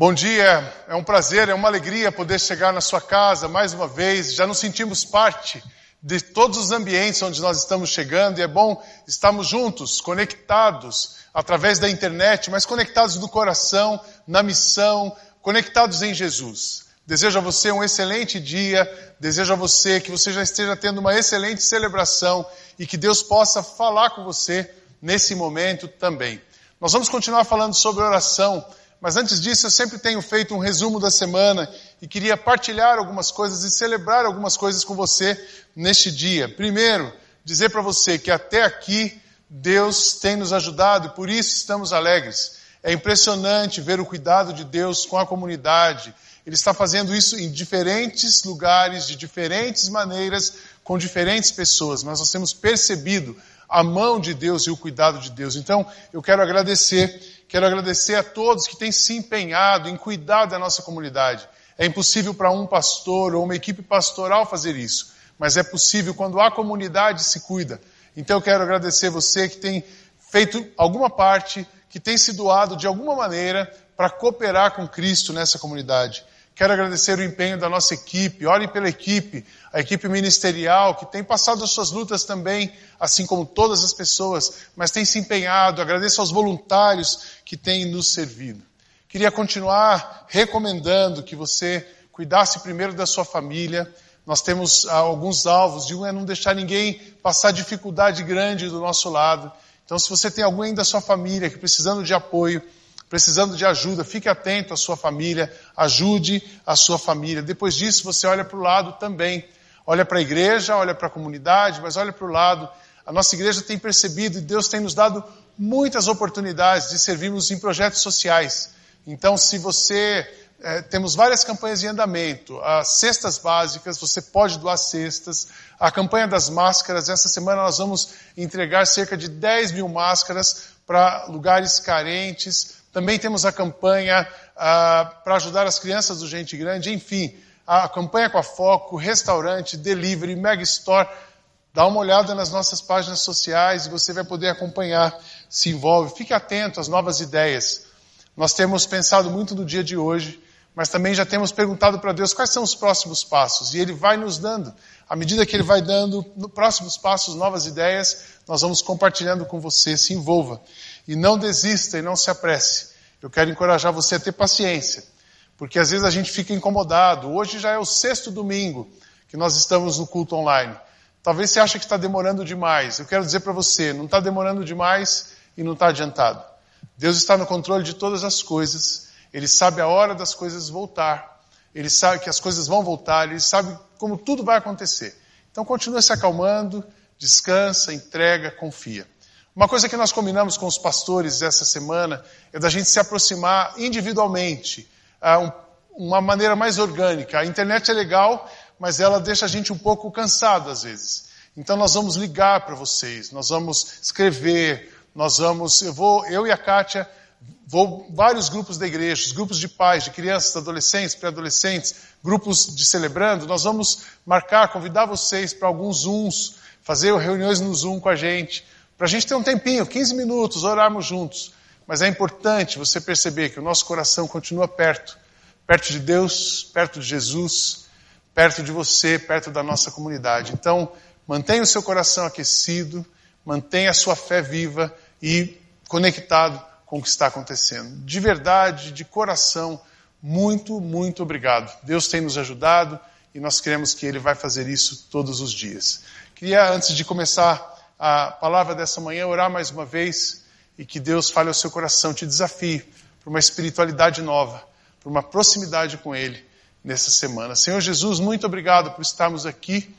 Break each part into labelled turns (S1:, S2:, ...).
S1: Bom dia, é um prazer, é uma alegria poder chegar na sua casa mais uma vez. Já nos sentimos parte de todos os ambientes onde nós estamos chegando e é bom estarmos juntos, conectados através da internet, mas conectados no coração, na missão, conectados em Jesus. Desejo a você um excelente dia, desejo a você que você já esteja tendo uma excelente celebração e que Deus possa falar com você nesse momento também. Nós vamos continuar falando sobre oração mas antes disso, eu sempre tenho feito um resumo da semana e queria partilhar algumas coisas e celebrar algumas coisas com você neste dia. Primeiro, dizer para você que até aqui Deus tem nos ajudado e por isso estamos alegres. É impressionante ver o cuidado de Deus com a comunidade. Ele está fazendo isso em diferentes lugares, de diferentes maneiras, com diferentes pessoas, mas nós temos percebido a mão de Deus e o cuidado de Deus. Então, eu quero agradecer Quero agradecer a todos que têm se empenhado em cuidar da nossa comunidade. É impossível para um pastor ou uma equipe pastoral fazer isso, mas é possível quando a comunidade se cuida. Então eu quero agradecer você que tem feito alguma parte, que tem se doado de alguma maneira para cooperar com Cristo nessa comunidade. Quero agradecer o empenho da nossa equipe. Olhem pela equipe, a equipe ministerial, que tem passado as suas lutas também, assim como todas as pessoas, mas tem se empenhado. Agradeço aos voluntários que têm nos servido. Queria continuar recomendando que você cuidasse primeiro da sua família. Nós temos ah, alguns alvos, de um é não deixar ninguém passar dificuldade grande do nosso lado. Então, se você tem alguém da sua família que precisando de apoio, precisando de ajuda, fique atento à sua família, ajude a sua família. Depois disso, você olha para o lado também. Olha para a igreja, olha para a comunidade, mas olha para o lado. A nossa igreja tem percebido e Deus tem nos dado muitas oportunidades de servirmos em projetos sociais. Então, se você é, temos várias campanhas em andamento. As cestas básicas, você pode doar cestas. A campanha das máscaras, essa semana nós vamos entregar cerca de 10 mil máscaras para lugares carentes. Também temos a campanha ah, para ajudar as crianças do Gente Grande, enfim, a campanha com a Foco, restaurante, delivery, mega store. Dá uma olhada nas nossas páginas sociais e você vai poder acompanhar, se envolve. Fique atento às novas ideias. Nós temos pensado muito no dia de hoje, mas também já temos perguntado para Deus quais são os próximos passos. E Ele vai nos dando. À medida que Ele vai dando próximos passos, novas ideias, nós vamos compartilhando com você. Se envolva. E não desista e não se apresse. Eu quero encorajar você a ter paciência, porque às vezes a gente fica incomodado. Hoje já é o sexto domingo que nós estamos no culto online. Talvez você ache que está demorando demais. Eu quero dizer para você, não está demorando demais e não está adiantado. Deus está no controle de todas as coisas. Ele sabe a hora das coisas voltar. Ele sabe que as coisas vão voltar. Ele sabe como tudo vai acontecer. Então continua se acalmando, descansa, entrega, confia. Uma coisa que nós combinamos com os pastores essa semana é da gente se aproximar individualmente, uma maneira mais orgânica. A internet é legal, mas ela deixa a gente um pouco cansado às vezes. Então nós vamos ligar para vocês, nós vamos escrever, nós vamos, eu vou, eu e a Kátia, vou vários grupos da igreja, grupos de pais, de crianças, adolescentes, pré-adolescentes, grupos de celebrando, nós vamos marcar, convidar vocês para alguns Zooms, fazer reuniões no Zoom com a gente, para a gente ter um tempinho, 15 minutos, orarmos juntos. Mas é importante você perceber que o nosso coração continua perto perto de Deus, perto de Jesus, perto de você, perto da nossa comunidade. Então, mantenha o seu coração aquecido, mantenha a sua fé viva e conectado com o que está acontecendo. De verdade, de coração, muito, muito obrigado. Deus tem nos ajudado e nós queremos que Ele vai fazer isso todos os dias. Queria, antes de começar a palavra dessa manhã, orar mais uma vez e que Deus fale ao seu coração, te desafie para uma espiritualidade nova, para uma proximidade com Ele nessa semana. Senhor Jesus, muito obrigado por estarmos aqui.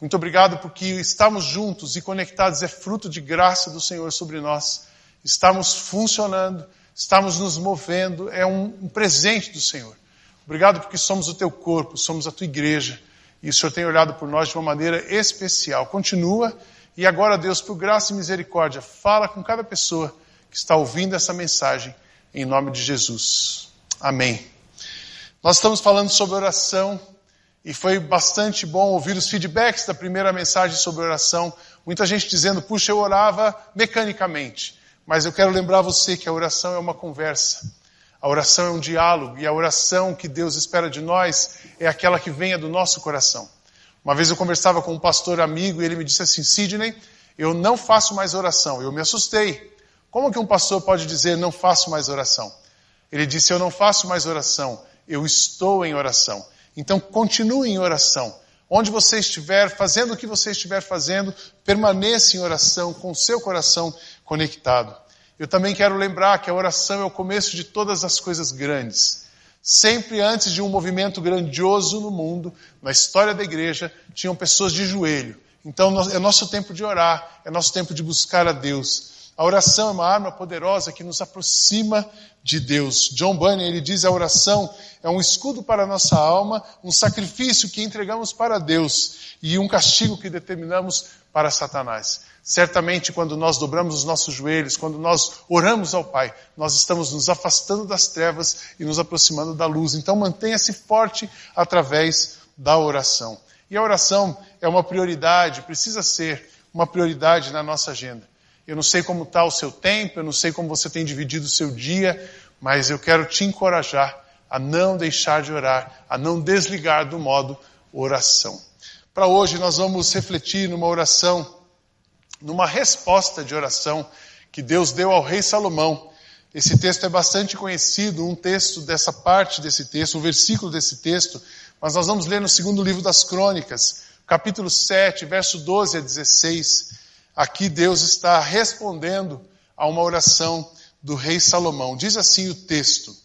S1: Muito obrigado porque estamos juntos e conectados é fruto de graça do Senhor sobre nós. Estamos funcionando, estamos nos movendo, é um, um presente do Senhor. Obrigado porque somos o teu corpo, somos a tua igreja e o Senhor tem olhado por nós de uma maneira especial. Continua e agora, Deus, por graça e misericórdia, fala com cada pessoa que está ouvindo essa mensagem, em nome de Jesus. Amém. Nós estamos falando sobre oração e foi bastante bom ouvir os feedbacks da primeira mensagem sobre oração. Muita gente dizendo, puxa, eu orava mecanicamente. Mas eu quero lembrar você que a oração é uma conversa. A oração é um diálogo e a oração que Deus espera de nós é aquela que venha do nosso coração. Uma vez eu conversava com um pastor amigo e ele me disse assim: Sidney, eu não faço mais oração. Eu me assustei. Como que um pastor pode dizer não faço mais oração? Ele disse: Eu não faço mais oração, eu estou em oração. Então continue em oração. Onde você estiver, fazendo o que você estiver fazendo, permaneça em oração, com seu coração conectado. Eu também quero lembrar que a oração é o começo de todas as coisas grandes. Sempre antes de um movimento grandioso no mundo, na história da igreja, tinham pessoas de joelho. Então é nosso tempo de orar, é nosso tempo de buscar a Deus. A oração é uma arma poderosa que nos aproxima de Deus. John Bunyan, ele diz a oração é um escudo para a nossa alma, um sacrifício que entregamos para Deus e um castigo que determinamos para Satanás. Certamente, quando nós dobramos os nossos joelhos, quando nós oramos ao Pai, nós estamos nos afastando das trevas e nos aproximando da luz. Então, mantenha-se forte através da oração. E a oração é uma prioridade, precisa ser uma prioridade na nossa agenda. Eu não sei como está o seu tempo, eu não sei como você tem dividido o seu dia, mas eu quero te encorajar a não deixar de orar, a não desligar do modo oração. Para hoje nós vamos refletir numa oração, numa resposta de oração que Deus deu ao rei Salomão. Esse texto é bastante conhecido, um texto dessa parte desse texto, um versículo desse texto, mas nós vamos ler no segundo livro das Crônicas, capítulo 7, verso 12 a 16. Aqui Deus está respondendo a uma oração do rei Salomão. Diz assim o texto: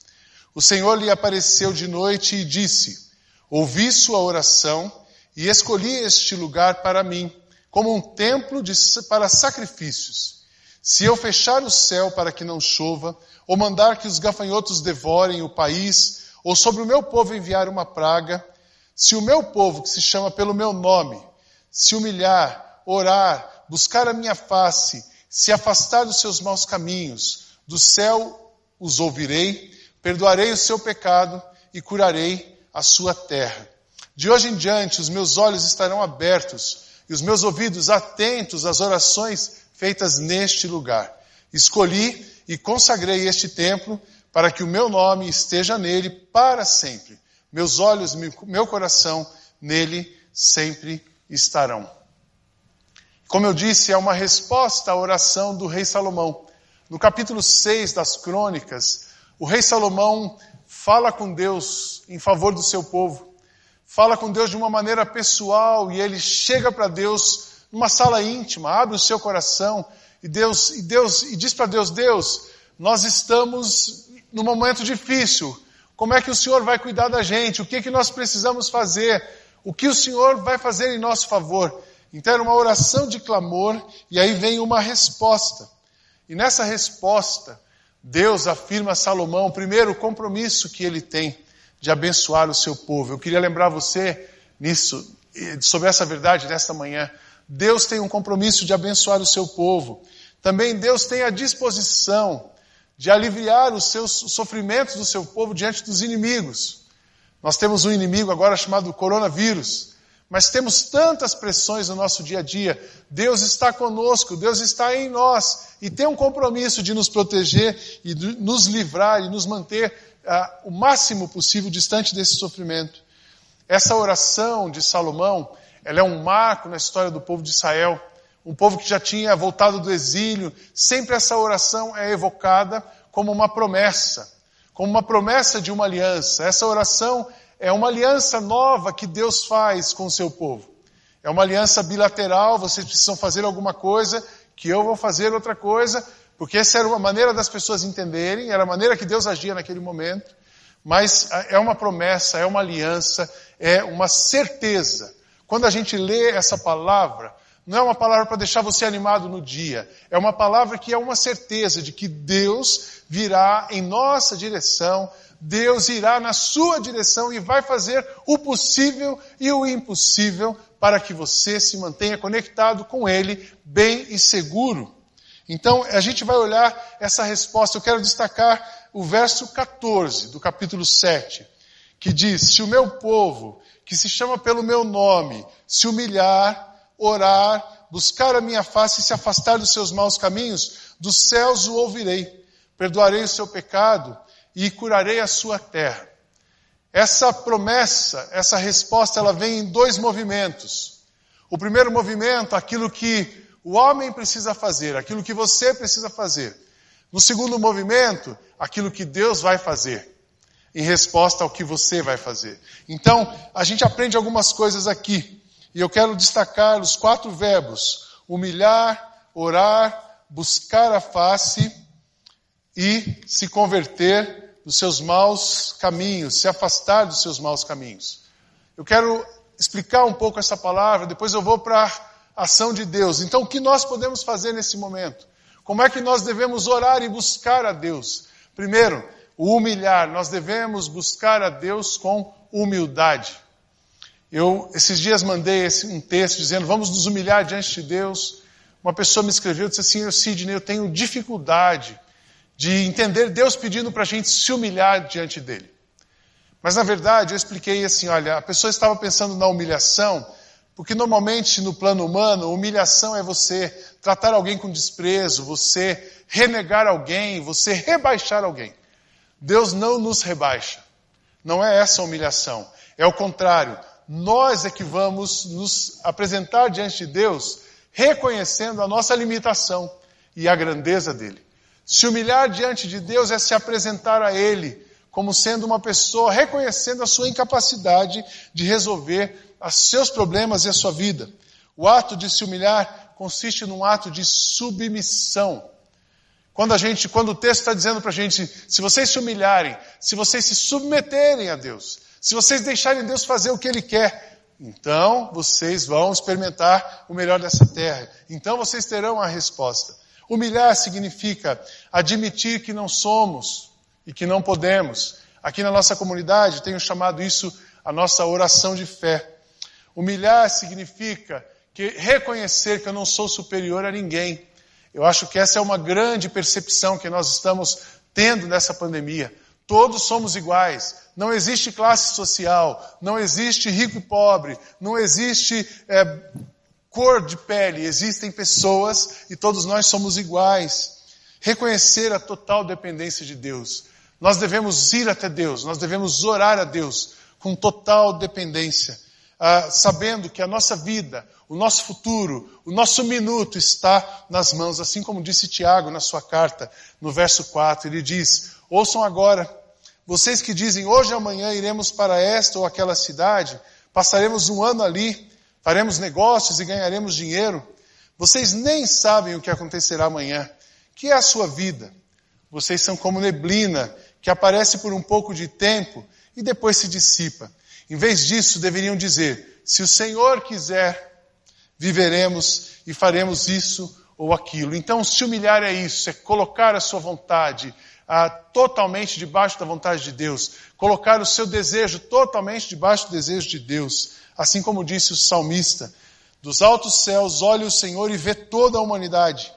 S1: O Senhor lhe apareceu de noite e disse: Ouvi sua oração e escolhi este lugar para mim, como um templo de, para sacrifícios. Se eu fechar o céu para que não chova, ou mandar que os gafanhotos devorem o país, ou sobre o meu povo enviar uma praga, se o meu povo, que se chama pelo meu nome, se humilhar, orar, buscar a minha face, se afastar dos seus maus caminhos, do céu os ouvirei, perdoarei o seu pecado e curarei a sua terra. De hoje em diante, os meus olhos estarão abertos e os meus ouvidos atentos às orações feitas neste lugar. Escolhi e consagrei este templo para que o meu nome esteja nele para sempre. Meus olhos, meu coração nele sempre estarão. Como eu disse, é uma resposta à oração do rei Salomão. No capítulo 6 das Crônicas, o rei Salomão fala com Deus em favor do seu povo. Fala com Deus de uma maneira pessoal e ele chega para Deus numa sala íntima, abre o seu coração e Deus e Deus e diz para Deus: Deus, nós estamos num momento difícil. Como é que o Senhor vai cuidar da gente? O que que nós precisamos fazer? O que o Senhor vai fazer em nosso favor? Então era uma oração de clamor e aí vem uma resposta. E nessa resposta, Deus afirma a Salomão, primeiro, o compromisso que ele tem de abençoar o seu povo. Eu queria lembrar você nisso, sobre essa verdade nesta manhã. Deus tem um compromisso de abençoar o seu povo. Também Deus tem a disposição de aliviar os seus sofrimentos do seu povo diante dos inimigos. Nós temos um inimigo agora chamado coronavírus. Mas temos tantas pressões no nosso dia a dia. Deus está conosco, Deus está em nós e tem um compromisso de nos proteger e nos livrar e nos manter uh, o máximo possível distante desse sofrimento. Essa oração de Salomão, ela é um marco na história do povo de Israel, um povo que já tinha voltado do exílio. Sempre essa oração é evocada como uma promessa, como uma promessa de uma aliança. Essa oração é uma aliança nova que Deus faz com o seu povo. É uma aliança bilateral, vocês precisam fazer alguma coisa, que eu vou fazer outra coisa, porque essa era uma maneira das pessoas entenderem, era a maneira que Deus agia naquele momento. Mas é uma promessa, é uma aliança, é uma certeza. Quando a gente lê essa palavra, não é uma palavra para deixar você animado no dia, é uma palavra que é uma certeza de que Deus virá em nossa direção, Deus irá na sua direção e vai fazer o possível e o impossível para que você se mantenha conectado com Ele, bem e seguro. Então, a gente vai olhar essa resposta. Eu quero destacar o verso 14 do capítulo 7, que diz: Se o meu povo, que se chama pelo meu nome, se humilhar, orar, buscar a minha face e se afastar dos seus maus caminhos, dos céus o ouvirei, perdoarei o seu pecado e curarei a sua terra. Essa promessa, essa resposta, ela vem em dois movimentos. O primeiro movimento, aquilo que o homem precisa fazer, aquilo que você precisa fazer. No segundo movimento, aquilo que Deus vai fazer, em resposta ao que você vai fazer. Então, a gente aprende algumas coisas aqui. E eu quero destacar os quatro verbos: humilhar, orar, buscar a face e se converter dos seus maus caminhos, se afastar dos seus maus caminhos. Eu quero explicar um pouco essa palavra, depois eu vou para a ação de Deus. Então, o que nós podemos fazer nesse momento? Como é que nós devemos orar e buscar a Deus? Primeiro, o humilhar. Nós devemos buscar a Deus com humildade. Eu, esses dias, mandei esse, um texto dizendo: vamos nos humilhar diante de Deus. Uma pessoa me escreveu e disse assim: Sidney, eu tenho dificuldade de entender Deus pedindo para a gente se humilhar diante dele. Mas na verdade eu expliquei assim: olha, a pessoa estava pensando na humilhação, porque normalmente no plano humano, humilhação é você tratar alguém com desprezo, você renegar alguém, você rebaixar alguém. Deus não nos rebaixa. Não é essa a humilhação. É o contrário nós é que vamos nos apresentar diante de Deus reconhecendo a nossa limitação e a grandeza dele. Se humilhar diante de Deus é se apresentar a Ele como sendo uma pessoa reconhecendo a sua incapacidade de resolver os seus problemas e a sua vida. O ato de se humilhar consiste num ato de submissão. Quando a gente, quando o texto está dizendo para a gente, se vocês se humilharem, se vocês se submeterem a Deus, se vocês deixarem Deus fazer o que Ele quer, então vocês vão experimentar o melhor dessa terra. Então vocês terão a resposta. Humilhar significa admitir que não somos e que não podemos. Aqui na nossa comunidade tenho chamado isso a nossa oração de fé. Humilhar significa que reconhecer que eu não sou superior a ninguém. Eu acho que essa é uma grande percepção que nós estamos tendo nessa pandemia. Todos somos iguais. Não existe classe social, não existe rico e pobre, não existe é, cor de pele. Existem pessoas e todos nós somos iguais. Reconhecer a total dependência de Deus. Nós devemos ir até Deus, nós devemos orar a Deus com total dependência, ah, sabendo que a nossa vida, o nosso futuro, o nosso minuto está nas mãos, assim como disse Tiago na sua carta, no verso 4. Ele diz: Ouçam agora, vocês que dizem hoje ou amanhã iremos para esta ou aquela cidade, passaremos um ano ali, faremos negócios e ganharemos dinheiro. Vocês nem sabem o que acontecerá amanhã. Que é a sua vida? Vocês são como neblina que aparece por um pouco de tempo e depois se dissipa. Em vez disso, deveriam dizer: se o Senhor quiser, viveremos e faremos isso ou aquilo. Então, se humilhar é isso, é colocar a sua vontade, ah, totalmente debaixo da vontade de Deus, colocar o seu desejo totalmente debaixo do desejo de Deus, assim como disse o salmista: dos altos céus olha o Senhor e vê toda a humanidade,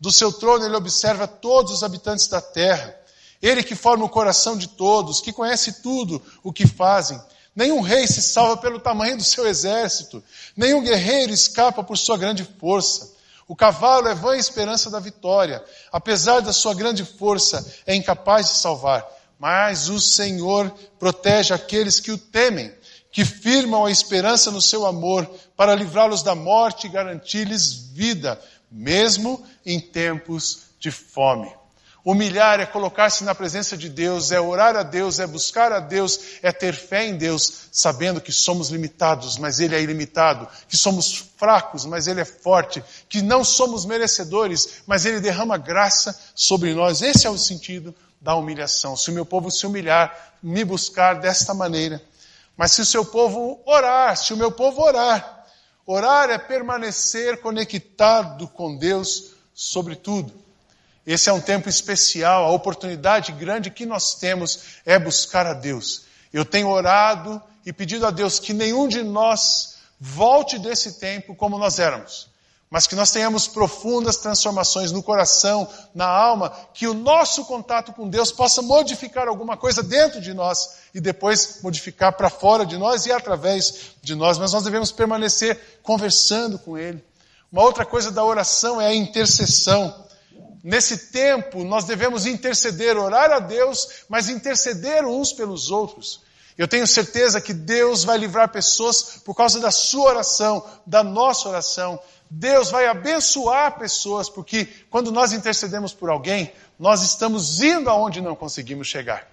S1: do seu trono ele observa todos os habitantes da terra, ele que forma o coração de todos, que conhece tudo o que fazem. Nenhum rei se salva pelo tamanho do seu exército, nenhum guerreiro escapa por sua grande força. O cavalo é vã esperança da vitória. Apesar da sua grande força, é incapaz de salvar. Mas o Senhor protege aqueles que o temem, que firmam a esperança no seu amor, para livrá-los da morte e garantir-lhes vida, mesmo em tempos de fome. Humilhar é colocar-se na presença de Deus, é orar a Deus, é buscar a Deus, é ter fé em Deus, sabendo que somos limitados, mas Ele é ilimitado, que somos fracos, mas Ele é forte, que não somos merecedores, mas Ele derrama graça sobre nós. Esse é o sentido da humilhação. Se o meu povo se humilhar, me buscar desta maneira. Mas se o seu povo orar, se o meu povo orar, orar é permanecer conectado com Deus sobre tudo. Esse é um tempo especial, a oportunidade grande que nós temos é buscar a Deus. Eu tenho orado e pedido a Deus que nenhum de nós volte desse tempo como nós éramos, mas que nós tenhamos profundas transformações no coração, na alma, que o nosso contato com Deus possa modificar alguma coisa dentro de nós e depois modificar para fora de nós e através de nós, mas nós devemos permanecer conversando com Ele. Uma outra coisa da oração é a intercessão. Nesse tempo, nós devemos interceder, orar a Deus, mas interceder uns pelos outros. Eu tenho certeza que Deus vai livrar pessoas por causa da sua oração, da nossa oração. Deus vai abençoar pessoas, porque quando nós intercedemos por alguém, nós estamos indo aonde não conseguimos chegar.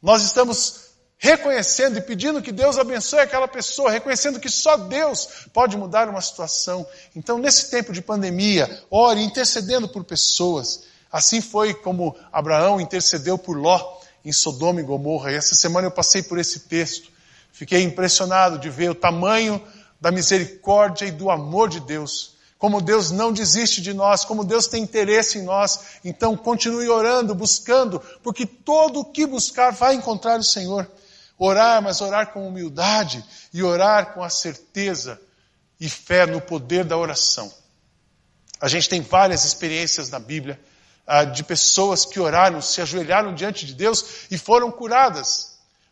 S1: Nós estamos reconhecendo e pedindo que Deus abençoe aquela pessoa, reconhecendo que só Deus pode mudar uma situação. Então, nesse tempo de pandemia, ore intercedendo por pessoas. Assim foi como Abraão intercedeu por Ló em Sodoma e Gomorra. E essa semana eu passei por esse texto. Fiquei impressionado de ver o tamanho da misericórdia e do amor de Deus. Como Deus não desiste de nós, como Deus tem interesse em nós. Então continue orando, buscando, porque todo o que buscar vai encontrar o Senhor. Orar, mas orar com humildade e orar com a certeza e fé no poder da oração. A gente tem várias experiências na Bíblia ah, de pessoas que oraram, se ajoelharam diante de Deus e foram curadas.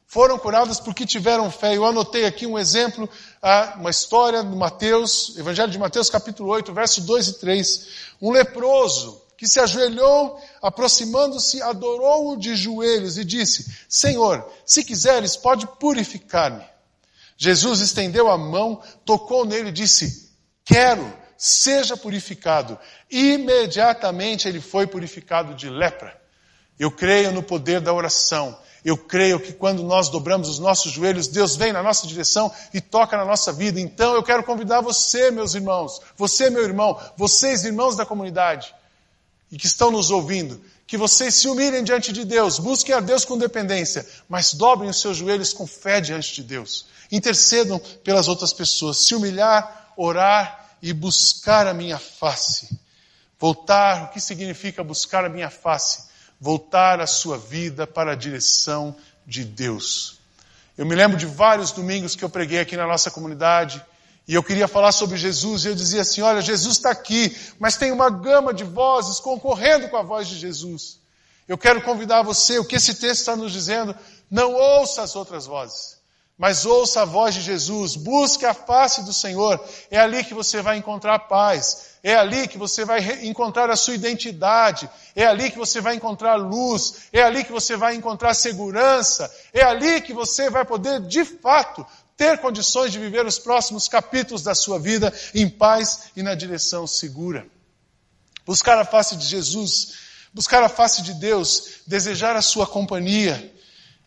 S1: Foram curadas porque tiveram fé. Eu anotei aqui um exemplo, ah, uma história do Mateus, Evangelho de Mateus, capítulo 8, verso 2 e 3. Um leproso que se ajoelhou, aproximando-se, adorou-o de joelhos e disse: Senhor, se quiseres, pode purificar-me. Jesus estendeu a mão, tocou nele e disse: Quero, seja purificado. Imediatamente ele foi purificado de lepra. Eu creio no poder da oração. Eu creio que quando nós dobramos os nossos joelhos, Deus vem na nossa direção e toca na nossa vida. Então eu quero convidar você, meus irmãos, você, meu irmão, vocês, irmãos da comunidade, e que estão nos ouvindo, que vocês se humilhem diante de Deus, busquem a Deus com dependência, mas dobrem os seus joelhos com fé diante de Deus. Intercedam pelas outras pessoas, se humilhar, orar e buscar a minha face. Voltar, o que significa buscar a minha face? Voltar a sua vida para a direção de Deus. Eu me lembro de vários domingos que eu preguei aqui na nossa comunidade, e eu queria falar sobre Jesus, e eu dizia assim: olha, Jesus está aqui, mas tem uma gama de vozes concorrendo com a voz de Jesus. Eu quero convidar você, o que esse texto está nos dizendo, não ouça as outras vozes, mas ouça a voz de Jesus, busque a face do Senhor, é ali que você vai encontrar paz, é ali que você vai encontrar a sua identidade, é ali que você vai encontrar luz, é ali que você vai encontrar segurança, é ali que você vai poder, de fato, ter condições de viver os próximos capítulos da sua vida em paz e na direção segura. Buscar a face de Jesus, buscar a face de Deus, desejar a sua companhia,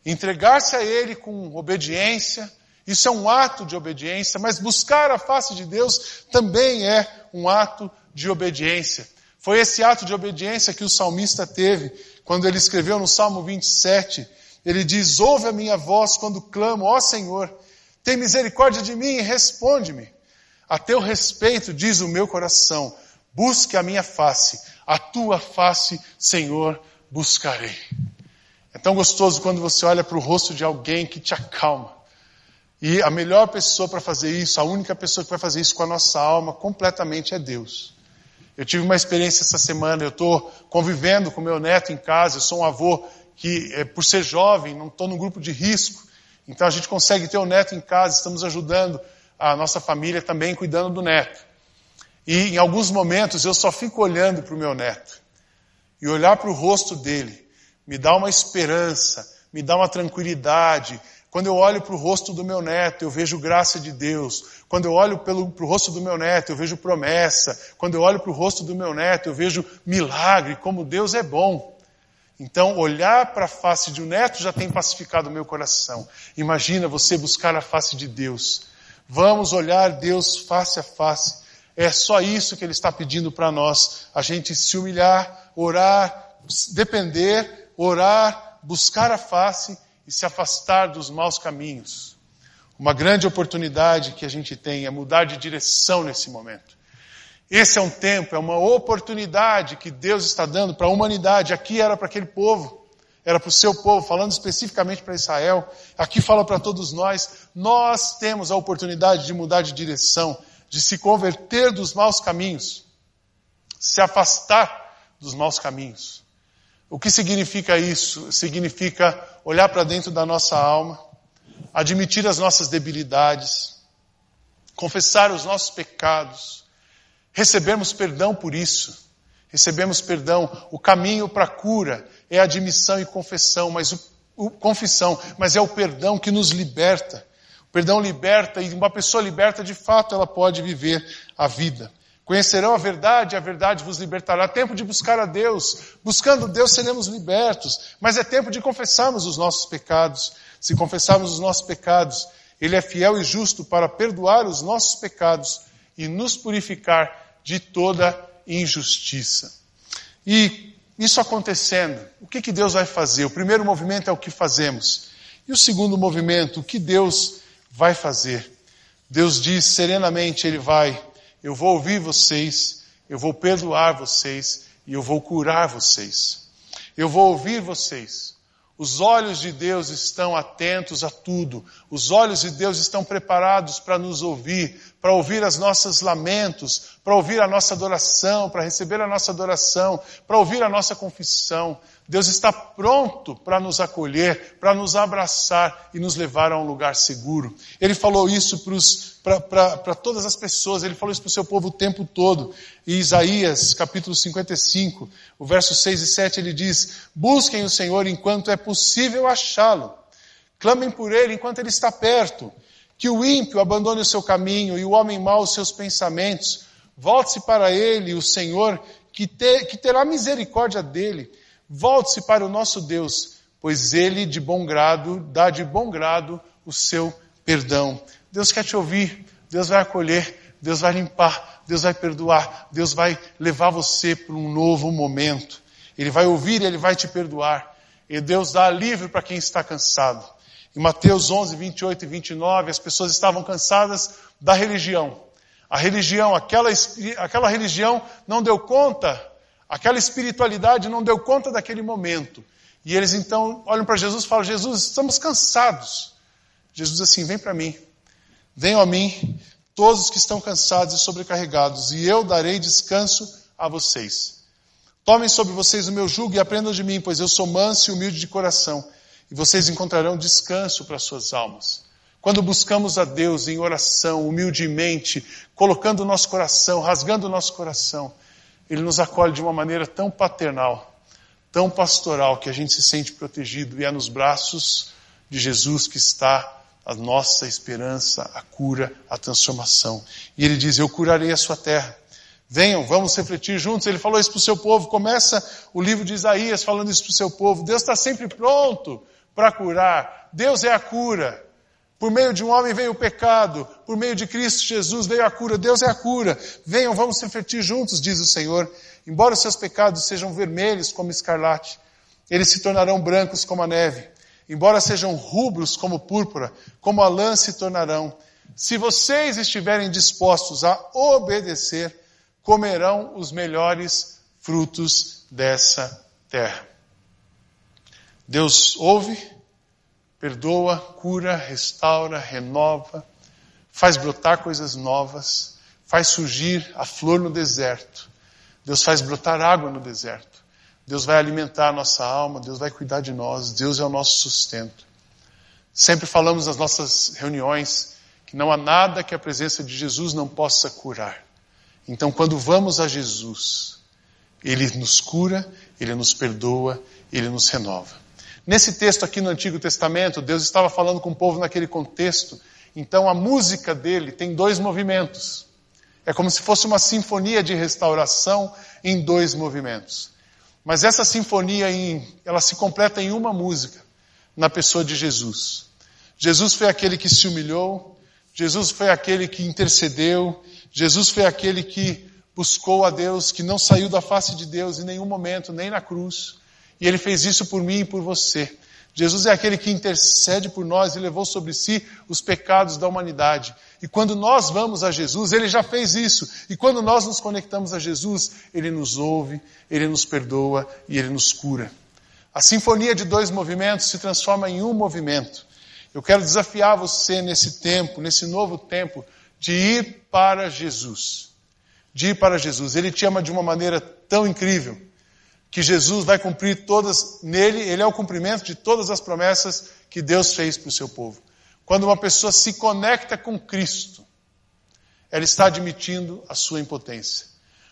S1: entregar-se a Ele com obediência, isso é um ato de obediência, mas buscar a face de Deus também é um ato de obediência. Foi esse ato de obediência que o salmista teve quando ele escreveu no Salmo 27. Ele diz: Ouve a minha voz quando clamo, ó Senhor, tem misericórdia de mim e responde-me. A teu respeito, diz o meu coração, busque a minha face, a tua face, Senhor, buscarei. É tão gostoso quando você olha para o rosto de alguém que te acalma. E a melhor pessoa para fazer isso, a única pessoa que vai fazer isso com a nossa alma completamente é Deus. Eu tive uma experiência essa semana, eu estou convivendo com meu neto em casa, eu sou um avô que, é, por ser jovem, não estou no grupo de risco, então a gente consegue ter o neto em casa, estamos ajudando a nossa família também cuidando do neto. E em alguns momentos eu só fico olhando para o meu neto. E olhar para o rosto dele me dá uma esperança, me dá uma tranquilidade. Quando eu olho para o rosto do meu neto, eu vejo graça de Deus. Quando eu olho para o rosto do meu neto, eu vejo promessa. Quando eu olho para o rosto do meu neto, eu vejo milagre, como Deus é bom. Então, olhar para a face de um neto já tem pacificado o meu coração. Imagina você buscar a face de Deus. Vamos olhar Deus face a face. É só isso que Ele está pedindo para nós. A gente se humilhar, orar, depender, orar, buscar a face e se afastar dos maus caminhos. Uma grande oportunidade que a gente tem é mudar de direção nesse momento. Esse é um tempo, é uma oportunidade que Deus está dando para a humanidade. Aqui era para aquele povo, era para o seu povo, falando especificamente para Israel. Aqui fala para todos nós. Nós temos a oportunidade de mudar de direção, de se converter dos maus caminhos, se afastar dos maus caminhos. O que significa isso? Significa olhar para dentro da nossa alma, admitir as nossas debilidades, confessar os nossos pecados, recebermos perdão por isso recebemos perdão. O caminho para a cura é admissão e confissão, mas o, o, confissão, mas é o perdão que nos liberta. O perdão liberta e uma pessoa liberta, de fato, ela pode viver a vida. Conhecerão a verdade, a verdade vos libertará. Tempo de buscar a Deus. Buscando Deus seremos libertos. Mas é tempo de confessarmos os nossos pecados. Se confessarmos os nossos pecados, Ele é fiel e justo para perdoar os nossos pecados e nos purificar de toda injustiça. E isso acontecendo, o que, que Deus vai fazer? O primeiro movimento é o que fazemos. E o segundo movimento, o que Deus vai fazer? Deus diz serenamente, Ele vai, eu vou ouvir vocês, eu vou perdoar vocês e eu vou curar vocês. Eu vou ouvir vocês. Os olhos de Deus estão atentos a tudo. Os olhos de Deus estão preparados para nos ouvir, para ouvir as nossas lamentos, para ouvir a nossa adoração, para receber a nossa adoração, para ouvir a nossa confissão. Deus está pronto para nos acolher, para nos abraçar e nos levar a um lugar seguro. Ele falou isso para todas as pessoas, ele falou isso para o seu povo o tempo todo. Em Isaías, capítulo 55, o verso 6 e 7, ele diz: Busquem o Senhor enquanto é possível achá-lo. Clamem por ele enquanto ele está perto. Que o ímpio abandone o seu caminho e o homem mau os seus pensamentos. Volte-se para ele, o Senhor, que, que terá misericórdia dele Volte-se para o nosso Deus, pois Ele de bom grado dá de bom grado o seu perdão. Deus quer te ouvir, Deus vai acolher, Deus vai limpar, Deus vai perdoar, Deus vai levar você para um novo momento. Ele vai ouvir, Ele vai te perdoar. E Deus dá alívio para quem está cansado. Em Mateus 11, 28 e 29, as pessoas estavam cansadas da religião. A religião, aquela, aquela religião não deu conta Aquela espiritualidade não deu conta daquele momento. E eles então olham para Jesus e falam: Jesus, estamos cansados. Jesus diz assim: Vem para mim. Venham a mim, todos os que estão cansados e sobrecarregados, e eu darei descanso a vocês. Tomem sobre vocês o meu jugo e aprendam de mim, pois eu sou manso e humilde de coração, e vocês encontrarão descanso para suas almas. Quando buscamos a Deus em oração, humildemente, colocando o nosso coração, rasgando o nosso coração, ele nos acolhe de uma maneira tão paternal, tão pastoral, que a gente se sente protegido e é nos braços de Jesus que está a nossa esperança, a cura, a transformação. E ele diz: Eu curarei a sua terra. Venham, vamos refletir juntos. Ele falou isso para o seu povo. Começa o livro de Isaías falando isso para o seu povo. Deus está sempre pronto para curar. Deus é a cura. Por meio de um homem veio o pecado, por meio de Cristo Jesus veio a cura, Deus é a cura. Venham, vamos refletir juntos, diz o Senhor. Embora os seus pecados sejam vermelhos como escarlate, eles se tornarão brancos como a neve. Embora sejam rubros como púrpura, como a lã se tornarão. Se vocês estiverem dispostos a obedecer, comerão os melhores frutos dessa terra. Deus ouve, perdoa, cura, restaura, renova, faz brotar coisas novas, faz surgir a flor no deserto. Deus faz brotar água no deserto. Deus vai alimentar a nossa alma, Deus vai cuidar de nós, Deus é o nosso sustento. Sempre falamos nas nossas reuniões que não há nada que a presença de Jesus não possa curar. Então, quando vamos a Jesus, Ele nos cura, Ele nos perdoa, Ele nos renova. Nesse texto aqui no Antigo Testamento, Deus estava falando com o povo naquele contexto. Então a música dele tem dois movimentos. É como se fosse uma sinfonia de restauração em dois movimentos. Mas essa sinfonia, em, ela se completa em uma música, na pessoa de Jesus. Jesus foi aquele que se humilhou, Jesus foi aquele que intercedeu, Jesus foi aquele que buscou a Deus, que não saiu da face de Deus em nenhum momento, nem na cruz. E ele fez isso por mim e por você. Jesus é aquele que intercede por nós e levou sobre si os pecados da humanidade. E quando nós vamos a Jesus, ele já fez isso. E quando nós nos conectamos a Jesus, ele nos ouve, ele nos perdoa e ele nos cura. A sinfonia de dois movimentos se transforma em um movimento. Eu quero desafiar você nesse tempo, nesse novo tempo, de ir para Jesus. De ir para Jesus. Ele te ama de uma maneira tão incrível que Jesus vai cumprir todas, nele, ele é o cumprimento de todas as promessas que Deus fez para o seu povo. Quando uma pessoa se conecta com Cristo, ela está admitindo a sua impotência.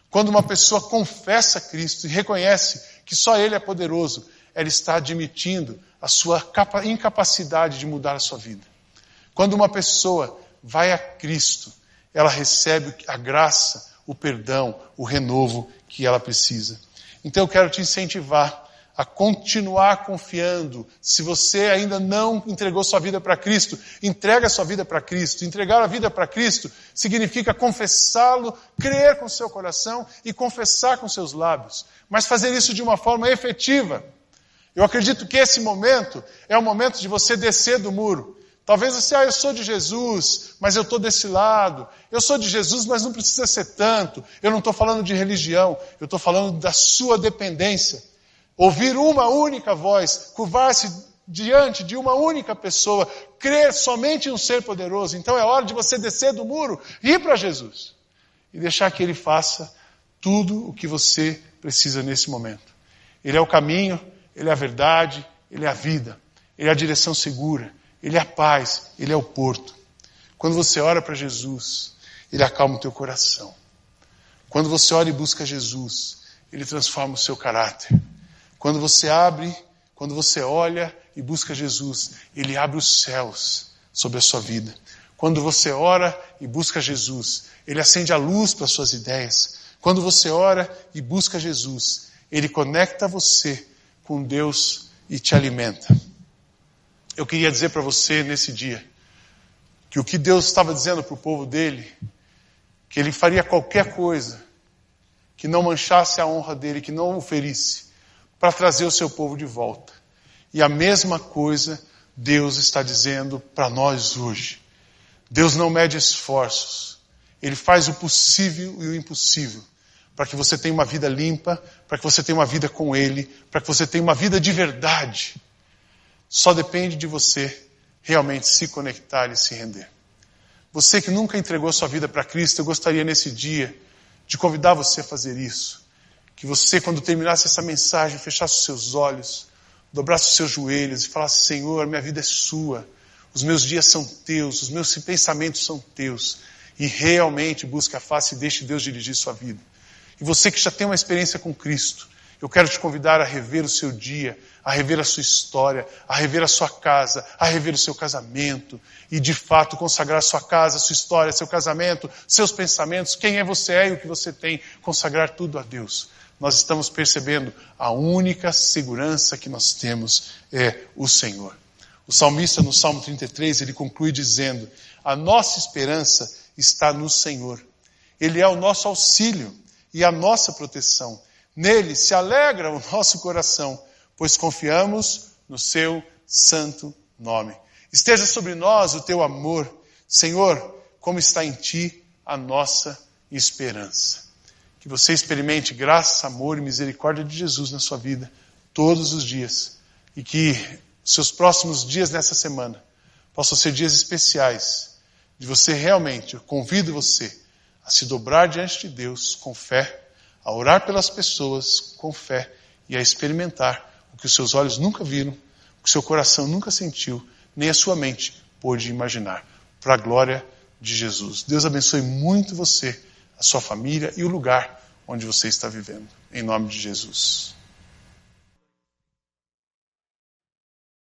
S1: Quando uma pessoa confessa Cristo e reconhece que só Ele é poderoso, ela está admitindo a sua incapacidade de mudar a sua vida. Quando uma pessoa vai a Cristo, ela recebe a graça, o perdão, o renovo que ela precisa. Então eu quero te incentivar a continuar confiando. Se você ainda não entregou sua vida para Cristo, entrega sua vida para Cristo. Entregar a vida para Cristo significa confessá-lo, crer com seu coração e confessar com seus lábios. Mas fazer isso de uma forma efetiva. Eu acredito que esse momento é o momento de você descer do muro. Talvez você, ah, eu sou de Jesus, mas eu estou desse lado. Eu sou de Jesus, mas não precisa ser tanto. Eu não estou falando de religião, eu estou falando da sua dependência ouvir uma única voz, curvar-se diante de uma única pessoa, crer somente em um ser poderoso. Então é hora de você descer do muro, ir para Jesus e deixar que Ele faça tudo o que você precisa nesse momento. Ele é o caminho, Ele é a verdade, Ele é a vida, Ele é a direção segura, Ele é a paz, Ele é o porto. Quando você ora para Jesus, Ele acalma o teu coração. Quando você ora e busca Jesus, Ele transforma o seu caráter. Quando você abre, quando você olha e busca Jesus, Ele abre os céus sobre a sua vida. Quando você ora e busca Jesus, Ele acende a luz para as suas ideias. Quando você ora e busca Jesus, Ele conecta você com Deus e te alimenta. Eu queria dizer para você nesse dia que o que Deus estava dizendo para o povo dele, que Ele faria qualquer coisa que não manchasse a honra dele, que não o ferisse para trazer o seu povo de volta. E a mesma coisa Deus está dizendo para nós hoje. Deus não mede esforços. Ele faz o possível e o impossível para que você tenha uma vida limpa, para que você tenha uma vida com Ele, para que você tenha uma vida de verdade. Só depende de você realmente se conectar e se render. Você que nunca entregou sua vida para Cristo, eu gostaria nesse dia de convidar você a fazer isso. Que você, quando terminasse essa mensagem, fechasse os seus olhos, dobrasse os seus joelhos e falasse: Senhor, minha vida é sua, os meus dias são teus, os meus pensamentos são teus. E realmente busque a face e deixe Deus dirigir sua vida. E você que já tem uma experiência com Cristo, eu quero te convidar a rever o seu dia, a rever a sua história, a rever a sua casa, a rever o seu casamento e de fato consagrar sua casa, sua história, seu casamento, seus pensamentos, quem é você é e o que você tem, consagrar tudo a Deus nós estamos percebendo a única segurança que nós temos é o Senhor. O salmista no Salmo 33, ele conclui dizendo: "A nossa esperança está no Senhor. Ele é o nosso auxílio e a nossa proteção. Nele se alegra o nosso coração, pois confiamos no seu santo nome. Esteja sobre nós o teu amor, Senhor, como está em ti a nossa esperança. Que você experimente graça, amor e misericórdia de Jesus na sua vida todos os dias. E que seus próximos dias nessa semana possam ser dias especiais de você realmente, eu convido você a se dobrar diante de Deus com fé, a orar pelas pessoas com fé e a experimentar o que os seus olhos nunca viram, o que seu coração nunca sentiu, nem a sua mente pôde imaginar. Para a glória de Jesus. Deus abençoe muito você a sua família e o lugar onde você está vivendo. Em nome de Jesus.